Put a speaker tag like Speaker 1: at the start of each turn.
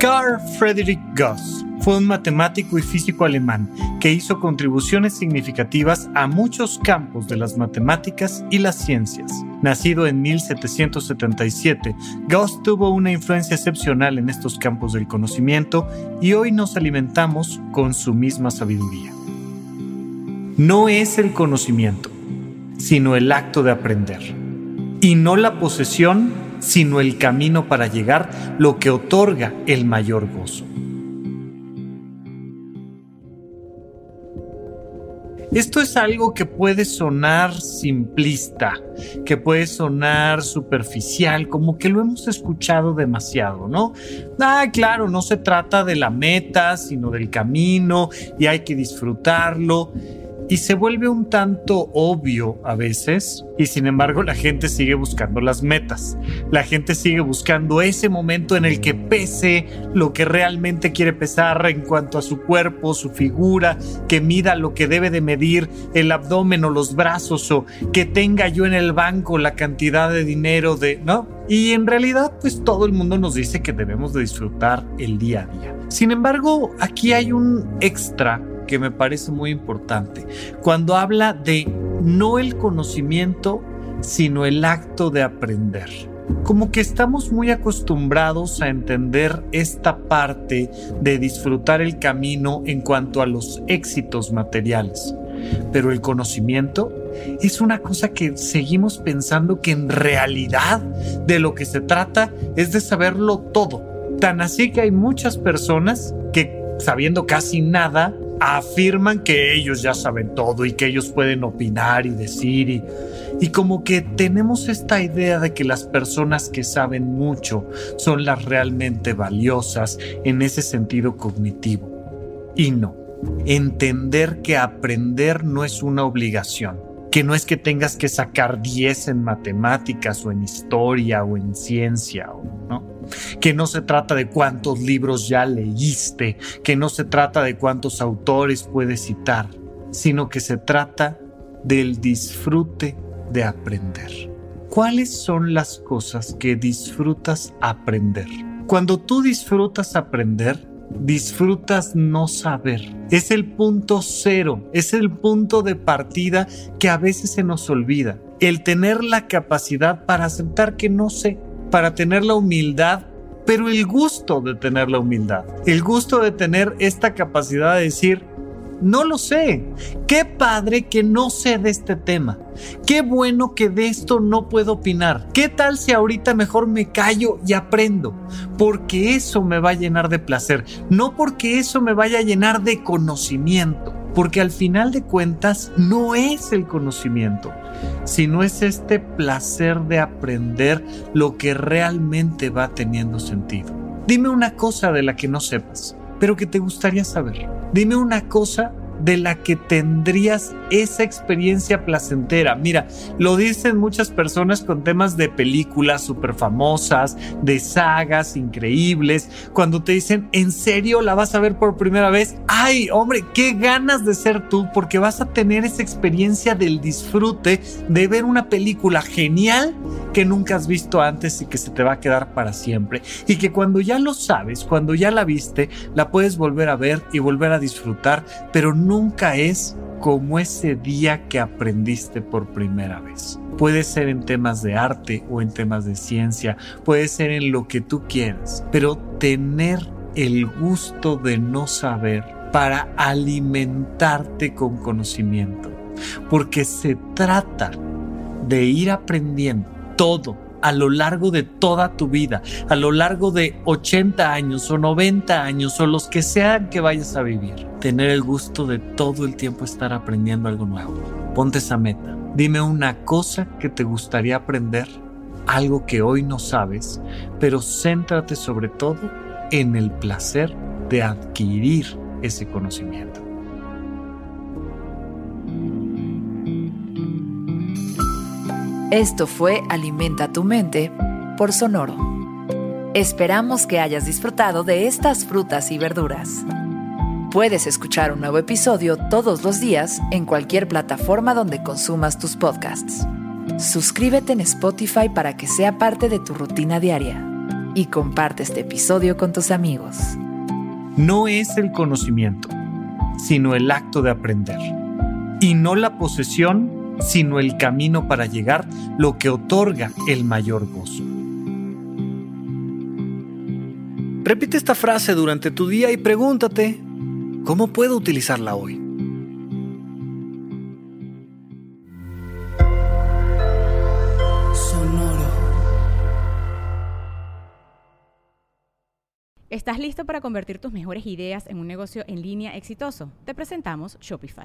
Speaker 1: Carl Friedrich Gauss fue un matemático y físico alemán que hizo contribuciones significativas a muchos campos de las matemáticas y las ciencias. Nacido en 1777, Gauss tuvo una influencia excepcional en estos campos del conocimiento y hoy nos alimentamos con su misma sabiduría. No es el conocimiento, sino el acto de aprender, y no la posesión sino el camino para llegar, lo que otorga el mayor gozo. Esto es algo que puede sonar simplista, que puede sonar superficial, como que lo hemos escuchado demasiado, ¿no? Ah, claro, no se trata de la meta, sino del camino y hay que disfrutarlo y se vuelve un tanto obvio a veces y sin embargo la gente sigue buscando las metas. La gente sigue buscando ese momento en el que pese lo que realmente quiere pesar en cuanto a su cuerpo, su figura, que mida lo que debe de medir el abdomen o los brazos o que tenga yo en el banco la cantidad de dinero de, ¿no? Y en realidad pues todo el mundo nos dice que debemos de disfrutar el día a día. Sin embargo, aquí hay un extra que me parece muy importante, cuando habla de no el conocimiento, sino el acto de aprender. Como que estamos muy acostumbrados a entender esta parte de disfrutar el camino en cuanto a los éxitos materiales. Pero el conocimiento es una cosa que seguimos pensando que en realidad de lo que se trata es de saberlo todo. Tan así que hay muchas personas que sabiendo casi nada afirman que ellos ya saben todo y que ellos pueden opinar y decir y, como que tenemos esta idea de que las personas que saben mucho son las realmente valiosas en ese sentido cognitivo. Y no, entender que aprender no es una obligación que no es que tengas que sacar 10 en matemáticas o en historia o en ciencia, ¿no? Que no se trata de cuántos libros ya leíste, que no se trata de cuántos autores puedes citar, sino que se trata del disfrute de aprender. ¿Cuáles son las cosas que disfrutas aprender? Cuando tú disfrutas aprender, disfrutas no saber. Es el punto cero, es el punto de partida que a veces se nos olvida. El tener la capacidad para aceptar que no sé, para tener la humildad, pero el gusto de tener la humildad, el gusto de tener esta capacidad de decir, no lo sé. Qué padre que no sé de este tema. Qué bueno que de esto no puedo opinar. ¿Qué tal si ahorita mejor me callo y aprendo? Porque eso me va a llenar de placer, no porque eso me vaya a llenar de conocimiento. Porque al final de cuentas no es el conocimiento, sino es este placer de aprender lo que realmente va teniendo sentido. Dime una cosa de la que no sepas, pero que te gustaría saber. Dime una cosa de la que tendrías esa experiencia placentera. Mira, lo dicen muchas personas con temas de películas súper famosas, de sagas increíbles, cuando te dicen, ¿en serio la vas a ver por primera vez? Ay, hombre, qué ganas de ser tú, porque vas a tener esa experiencia del disfrute de ver una película genial que nunca has visto antes y que se te va a quedar para siempre. Y que cuando ya lo sabes, cuando ya la viste, la puedes volver a ver y volver a disfrutar, pero nunca es como ese día que aprendiste por primera vez. Puede ser en temas de arte o en temas de ciencia, puede ser en lo que tú quieras, pero tener el gusto de no saber para alimentarte con conocimiento, porque se trata de ir aprendiendo todo a lo largo de toda tu vida, a lo largo de 80 años o 90 años o los que sean que vayas a vivir. Tener el gusto de todo el tiempo estar aprendiendo algo nuevo. Ponte esa meta. Dime una cosa que te gustaría aprender, algo que hoy no sabes, pero céntrate sobre todo en el placer de adquirir ese conocimiento.
Speaker 2: Esto fue Alimenta tu mente por Sonoro. Esperamos que hayas disfrutado de estas frutas y verduras. Puedes escuchar un nuevo episodio todos los días en cualquier plataforma donde consumas tus podcasts. Suscríbete en Spotify para que sea parte de tu rutina diaria y comparte este episodio con tus amigos.
Speaker 1: No es el conocimiento, sino el acto de aprender. Y no la posesión sino el camino para llegar, lo que otorga el mayor gozo. Repite esta frase durante tu día y pregúntate, ¿cómo puedo utilizarla hoy?
Speaker 3: ¿Estás listo para convertir tus mejores ideas en un negocio en línea exitoso? Te presentamos Shopify.